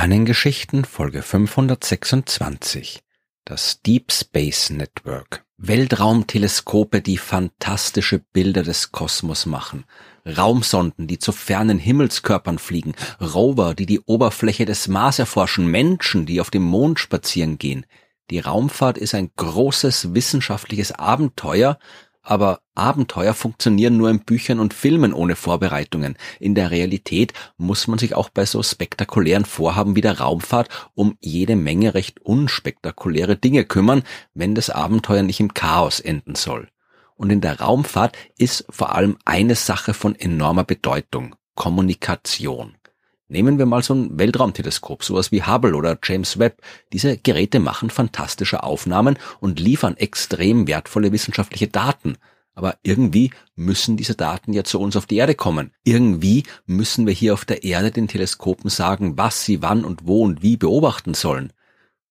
Sternengeschichten Folge 526 Das Deep Space Network. Weltraumteleskope, die fantastische Bilder des Kosmos machen, Raumsonden, die zu fernen Himmelskörpern fliegen, Rover, die die Oberfläche des Mars erforschen, Menschen, die auf dem Mond spazieren gehen. Die Raumfahrt ist ein großes wissenschaftliches Abenteuer, aber Abenteuer funktionieren nur in Büchern und Filmen ohne Vorbereitungen. In der Realität muss man sich auch bei so spektakulären Vorhaben wie der Raumfahrt um jede Menge recht unspektakuläre Dinge kümmern, wenn das Abenteuer nicht im Chaos enden soll. Und in der Raumfahrt ist vor allem eine Sache von enormer Bedeutung. Kommunikation. Nehmen wir mal so ein Weltraumteleskop, sowas wie Hubble oder James Webb. Diese Geräte machen fantastische Aufnahmen und liefern extrem wertvolle wissenschaftliche Daten. Aber irgendwie müssen diese Daten ja zu uns auf die Erde kommen. Irgendwie müssen wir hier auf der Erde den Teleskopen sagen, was sie wann und wo und wie beobachten sollen.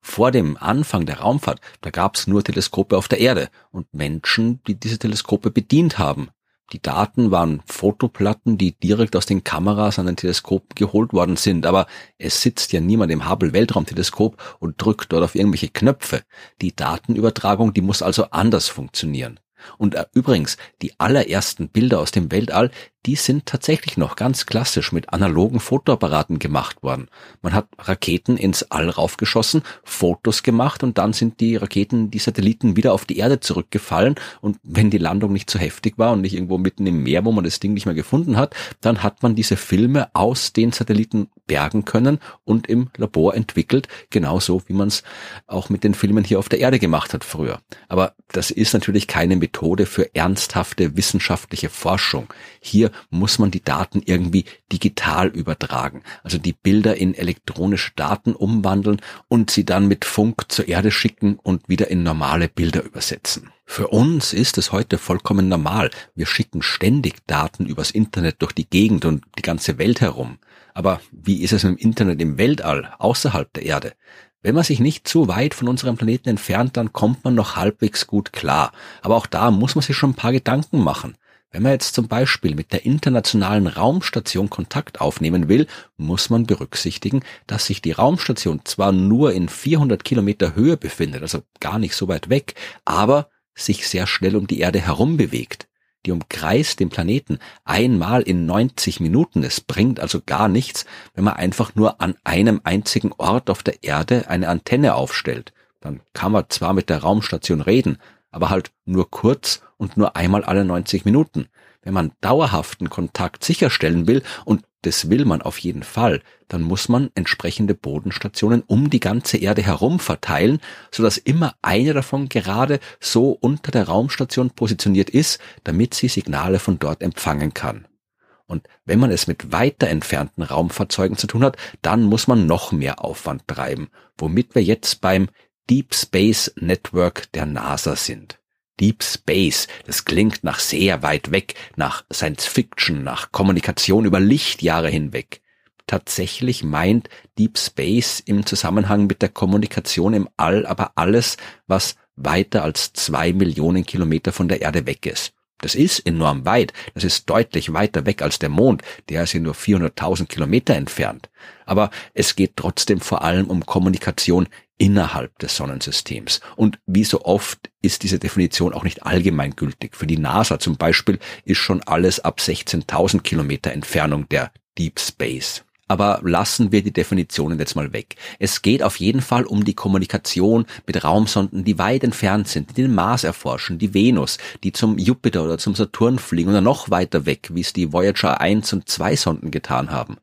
Vor dem Anfang der Raumfahrt, da gab es nur Teleskope auf der Erde und Menschen, die diese Teleskope bedient haben. Die Daten waren Fotoplatten, die direkt aus den Kameras an den Teleskopen geholt worden sind, aber es sitzt ja niemand im Hubble Weltraumteleskop und drückt dort auf irgendwelche Knöpfe. Die Datenübertragung, die muss also anders funktionieren. Und äh, übrigens, die allerersten Bilder aus dem Weltall, die sind tatsächlich noch ganz klassisch mit analogen Fotoapparaten gemacht worden. Man hat Raketen ins All raufgeschossen, Fotos gemacht und dann sind die Raketen, die Satelliten wieder auf die Erde zurückgefallen und wenn die Landung nicht zu heftig war und nicht irgendwo mitten im Meer, wo man das Ding nicht mehr gefunden hat, dann hat man diese Filme aus den Satelliten bergen können und im Labor entwickelt, genauso wie man es auch mit den Filmen hier auf der Erde gemacht hat früher. Aber das ist natürlich keine Methode für ernsthafte wissenschaftliche Forschung. Hier muss man die Daten irgendwie digital übertragen, also die Bilder in elektronische Daten umwandeln und sie dann mit Funk zur Erde schicken und wieder in normale Bilder übersetzen. Für uns ist es heute vollkommen normal. Wir schicken ständig Daten übers Internet durch die Gegend und die ganze Welt herum. Aber wie ist es mit dem Internet im Weltall, außerhalb der Erde? Wenn man sich nicht zu weit von unserem Planeten entfernt, dann kommt man noch halbwegs gut klar. Aber auch da muss man sich schon ein paar Gedanken machen. Wenn man jetzt zum Beispiel mit der internationalen Raumstation Kontakt aufnehmen will, muss man berücksichtigen, dass sich die Raumstation zwar nur in 400 Kilometer Höhe befindet, also gar nicht so weit weg, aber sich sehr schnell um die Erde herum bewegt. Die umkreist den Planeten einmal in 90 Minuten. Es bringt also gar nichts, wenn man einfach nur an einem einzigen Ort auf der Erde eine Antenne aufstellt. Dann kann man zwar mit der Raumstation reden, aber halt nur kurz und nur einmal alle 90 Minuten. Wenn man dauerhaften Kontakt sicherstellen will, und das will man auf jeden Fall, dann muss man entsprechende Bodenstationen um die ganze Erde herum verteilen, sodass immer eine davon gerade so unter der Raumstation positioniert ist, damit sie Signale von dort empfangen kann. Und wenn man es mit weiter entfernten Raumfahrzeugen zu tun hat, dann muss man noch mehr Aufwand treiben, womit wir jetzt beim Deep Space Network der NASA sind. Deep Space, das klingt nach sehr weit weg, nach Science Fiction, nach Kommunikation über Lichtjahre hinweg. Tatsächlich meint Deep Space im Zusammenhang mit der Kommunikation im All aber alles, was weiter als zwei Millionen Kilometer von der Erde weg ist. Das ist enorm weit. Das ist deutlich weiter weg als der Mond. Der ist ja nur 400.000 Kilometer entfernt. Aber es geht trotzdem vor allem um Kommunikation innerhalb des Sonnensystems. Und wie so oft ist diese Definition auch nicht allgemeingültig. Für die NASA zum Beispiel ist schon alles ab 16.000 Kilometer Entfernung der Deep Space. Aber lassen wir die Definitionen jetzt mal weg. Es geht auf jeden Fall um die Kommunikation mit Raumsonden, die weit entfernt sind, die den Mars erforschen, die Venus, die zum Jupiter oder zum Saturn fliegen oder noch weiter weg, wie es die Voyager 1 und 2 Sonden getan haben.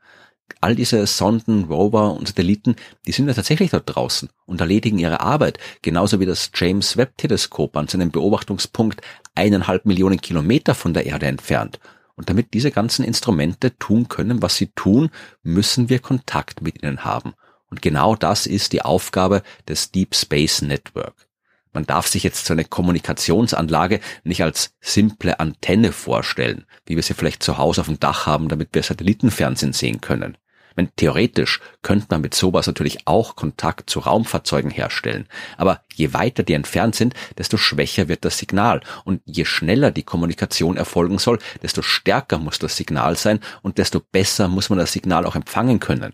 All diese Sonden, Rover und Satelliten, die sind ja tatsächlich dort draußen und erledigen ihre Arbeit, genauso wie das James Webb Teleskop an seinem Beobachtungspunkt eineinhalb Millionen Kilometer von der Erde entfernt. Und damit diese ganzen Instrumente tun können, was sie tun, müssen wir Kontakt mit ihnen haben. Und genau das ist die Aufgabe des Deep Space Network. Man darf sich jetzt so eine Kommunikationsanlage nicht als simple Antenne vorstellen, wie wir sie vielleicht zu Hause auf dem Dach haben, damit wir Satellitenfernsehen sehen können. Wenn theoretisch könnte man mit sowas natürlich auch Kontakt zu Raumfahrzeugen herstellen. Aber je weiter die entfernt sind, desto schwächer wird das Signal. Und je schneller die Kommunikation erfolgen soll, desto stärker muss das Signal sein und desto besser muss man das Signal auch empfangen können.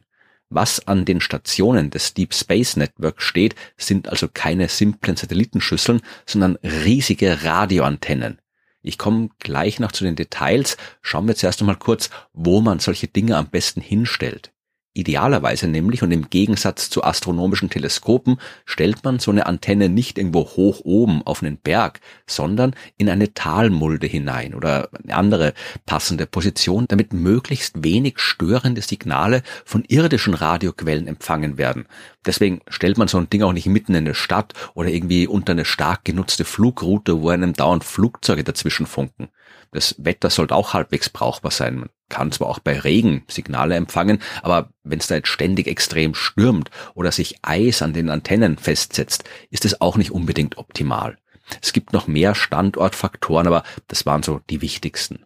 Was an den Stationen des Deep Space Network steht, sind also keine simplen Satellitenschüsseln, sondern riesige Radioantennen. Ich komme gleich noch zu den Details. Schauen wir zuerst einmal kurz, wo man solche Dinge am besten hinstellt. Idealerweise nämlich und im Gegensatz zu astronomischen Teleskopen stellt man so eine Antenne nicht irgendwo hoch oben auf einen Berg, sondern in eine Talmulde hinein oder eine andere passende Position, damit möglichst wenig störende Signale von irdischen Radioquellen empfangen werden. Deswegen stellt man so ein Ding auch nicht mitten in eine Stadt oder irgendwie unter eine stark genutzte Flugroute, wo einem dauernd Flugzeuge dazwischen funken. Das Wetter sollte auch halbwegs brauchbar sein. Man kann zwar auch bei Regen Signale empfangen, aber wenn es da jetzt ständig extrem stürmt oder sich Eis an den Antennen festsetzt, ist es auch nicht unbedingt optimal. Es gibt noch mehr Standortfaktoren, aber das waren so die wichtigsten.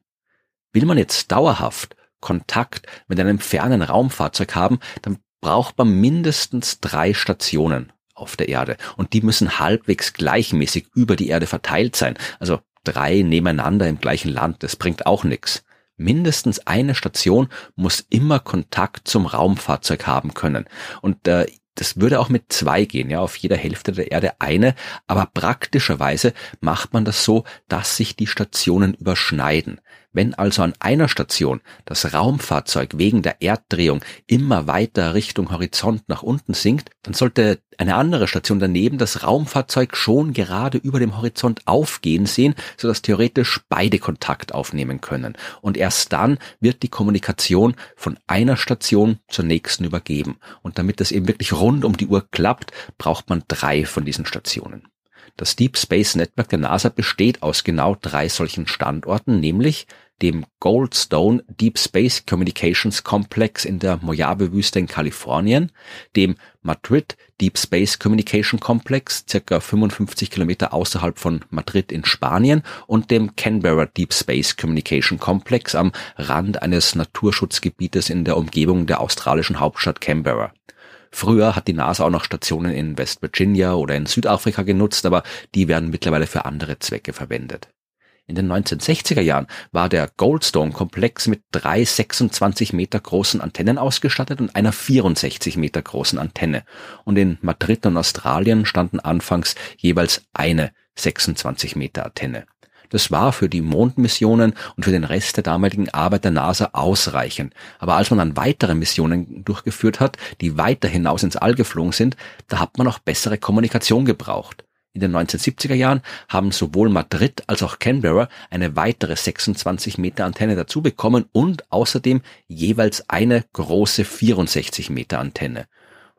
Will man jetzt dauerhaft Kontakt mit einem fernen Raumfahrzeug haben, dann braucht man mindestens drei Stationen auf der Erde und die müssen halbwegs gleichmäßig über die Erde verteilt sein. Also drei nebeneinander im gleichen Land, das bringt auch nichts. Mindestens eine Station muss immer Kontakt zum Raumfahrzeug haben können. Und äh, das würde auch mit zwei gehen, ja, auf jeder Hälfte der Erde eine, aber praktischerweise macht man das so, dass sich die Stationen überschneiden. Wenn also an einer Station das Raumfahrzeug wegen der Erddrehung immer weiter Richtung Horizont nach unten sinkt, dann sollte eine andere Station daneben das Raumfahrzeug schon gerade über dem Horizont aufgehen sehen, sodass theoretisch beide Kontakt aufnehmen können. Und erst dann wird die Kommunikation von einer Station zur nächsten übergeben. Und damit das eben wirklich rund um die Uhr klappt, braucht man drei von diesen Stationen. Das Deep Space Network der NASA besteht aus genau drei solchen Standorten, nämlich dem Goldstone Deep Space Communications Complex in der Mojave-Wüste in Kalifornien, dem Madrid Deep Space Communication Complex, circa 55 Kilometer außerhalb von Madrid in Spanien und dem Canberra Deep Space Communication Complex am Rand eines Naturschutzgebietes in der Umgebung der australischen Hauptstadt Canberra. Früher hat die NASA auch noch Stationen in West Virginia oder in Südafrika genutzt, aber die werden mittlerweile für andere Zwecke verwendet. In den 1960er Jahren war der Goldstone-Komplex mit drei 26 Meter großen Antennen ausgestattet und einer 64 Meter großen Antenne. Und in Madrid und Australien standen anfangs jeweils eine 26 Meter Antenne. Das war für die Mondmissionen und für den Rest der damaligen Arbeit der NASA ausreichend. Aber als man dann weitere Missionen durchgeführt hat, die weiter hinaus ins All geflogen sind, da hat man auch bessere Kommunikation gebraucht. In den 1970er Jahren haben sowohl Madrid als auch Canberra eine weitere 26 Meter Antenne dazu bekommen und außerdem jeweils eine große 64 Meter Antenne.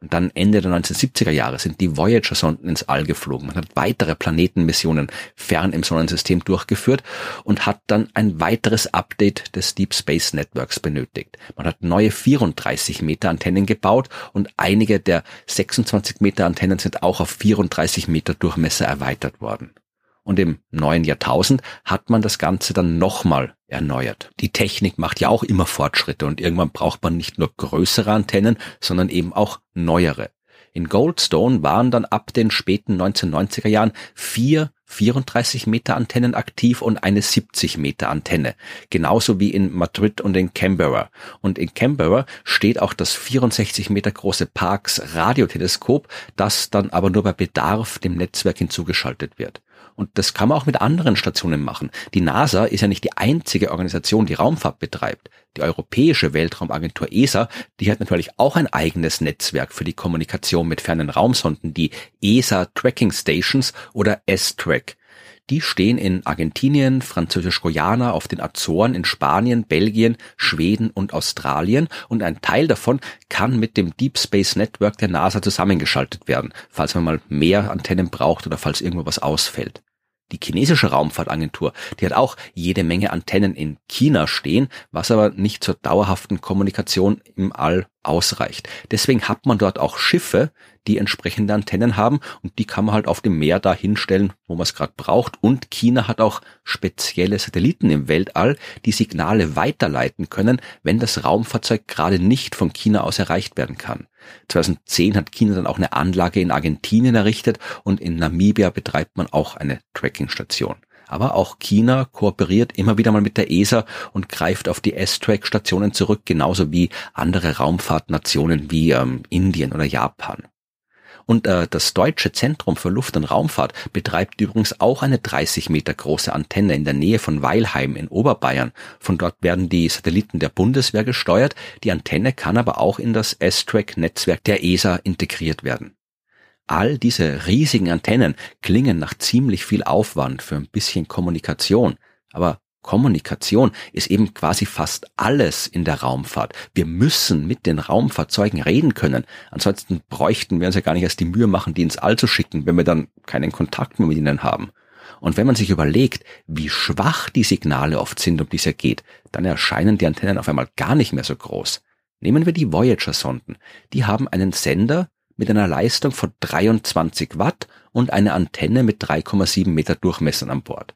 Und dann Ende der 1970er Jahre sind die Voyager-Sonden ins All geflogen. Man hat weitere Planetenmissionen fern im Sonnensystem durchgeführt und hat dann ein weiteres Update des Deep Space Networks benötigt. Man hat neue 34 Meter Antennen gebaut und einige der 26 Meter Antennen sind auch auf 34 Meter Durchmesser erweitert worden. Und im neuen Jahrtausend hat man das Ganze dann nochmal erneuert. Die Technik macht ja auch immer Fortschritte und irgendwann braucht man nicht nur größere Antennen, sondern eben auch neuere. In Goldstone waren dann ab den späten 1990er Jahren vier 34 Meter Antennen aktiv und eine 70 Meter Antenne. Genauso wie in Madrid und in Canberra. Und in Canberra steht auch das 64 Meter große Parks Radioteleskop, das dann aber nur bei Bedarf dem Netzwerk hinzugeschaltet wird. Und das kann man auch mit anderen Stationen machen. Die NASA ist ja nicht die einzige Organisation, die Raumfahrt betreibt. Die Europäische Weltraumagentur ESA, die hat natürlich auch ein eigenes Netzwerk für die Kommunikation mit fernen Raumsonden, die ESA Tracking Stations oder S-Track. Die stehen in Argentinien, Französisch-Guyana, auf den Azoren, in Spanien, Belgien, Schweden und Australien und ein Teil davon kann mit dem Deep Space Network der NASA zusammengeschaltet werden, falls man mal mehr Antennen braucht oder falls irgendwo was ausfällt. Die chinesische Raumfahrtagentur, die hat auch jede Menge Antennen in China stehen, was aber nicht zur dauerhaften Kommunikation im All ausreicht. Deswegen hat man dort auch Schiffe, die entsprechende Antennen haben und die kann man halt auf dem Meer da hinstellen, wo man es gerade braucht. Und China hat auch spezielle Satelliten im Weltall, die Signale weiterleiten können, wenn das Raumfahrzeug gerade nicht von China aus erreicht werden kann. 2010 hat China dann auch eine Anlage in Argentinien errichtet und in Namibia betreibt man auch eine Trackingstation. Aber auch China kooperiert immer wieder mal mit der ESA und greift auf die S-Track-Stationen zurück, genauso wie andere Raumfahrtnationen wie ähm, Indien oder Japan. Und äh, das Deutsche Zentrum für Luft- und Raumfahrt betreibt übrigens auch eine 30 Meter große Antenne in der Nähe von Weilheim in Oberbayern. Von dort werden die Satelliten der Bundeswehr gesteuert. Die Antenne kann aber auch in das S-Track-Netzwerk der ESA integriert werden. All diese riesigen Antennen klingen nach ziemlich viel Aufwand für ein bisschen Kommunikation. Aber Kommunikation ist eben quasi fast alles in der Raumfahrt. Wir müssen mit den Raumfahrzeugen reden können. Ansonsten bräuchten wir uns ja gar nicht erst die Mühe machen, die ins All zu schicken, wenn wir dann keinen Kontakt mehr mit ihnen haben. Und wenn man sich überlegt, wie schwach die Signale oft sind, um die es ja geht, dann erscheinen die Antennen auf einmal gar nicht mehr so groß. Nehmen wir die Voyager-Sonden. Die haben einen Sender mit einer Leistung von 23 Watt und eine Antenne mit 3,7 Meter Durchmessern an Bord.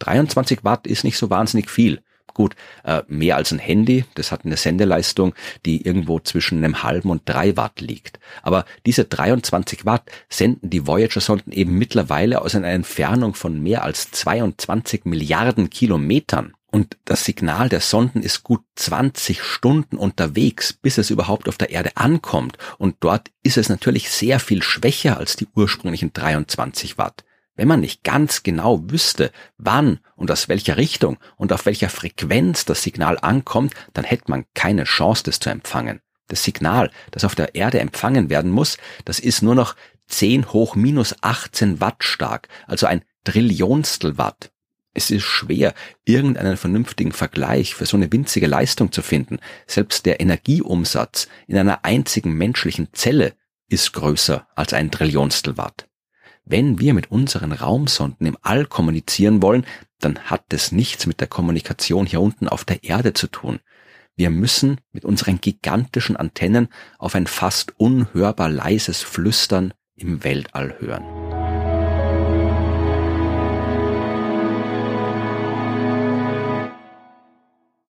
23 Watt ist nicht so wahnsinnig viel. Gut, äh, mehr als ein Handy, das hat eine Sendeleistung, die irgendwo zwischen einem halben und drei Watt liegt. Aber diese 23 Watt senden die Voyager-Sonden eben mittlerweile aus einer Entfernung von mehr als 22 Milliarden Kilometern. Und das Signal der Sonden ist gut 20 Stunden unterwegs, bis es überhaupt auf der Erde ankommt. Und dort ist es natürlich sehr viel schwächer als die ursprünglichen 23 Watt. Wenn man nicht ganz genau wüsste, wann und aus welcher Richtung und auf welcher Frequenz das Signal ankommt, dann hätte man keine Chance, das zu empfangen. Das Signal, das auf der Erde empfangen werden muss, das ist nur noch 10 hoch minus 18 Watt stark, also ein Trillionstel Watt. Es ist schwer, irgendeinen vernünftigen Vergleich für so eine winzige Leistung zu finden. Selbst der Energieumsatz in einer einzigen menschlichen Zelle ist größer als ein Trillionstel Watt. Wenn wir mit unseren Raumsonden im All kommunizieren wollen, dann hat es nichts mit der Kommunikation hier unten auf der Erde zu tun. Wir müssen mit unseren gigantischen Antennen auf ein fast unhörbar leises Flüstern im Weltall hören.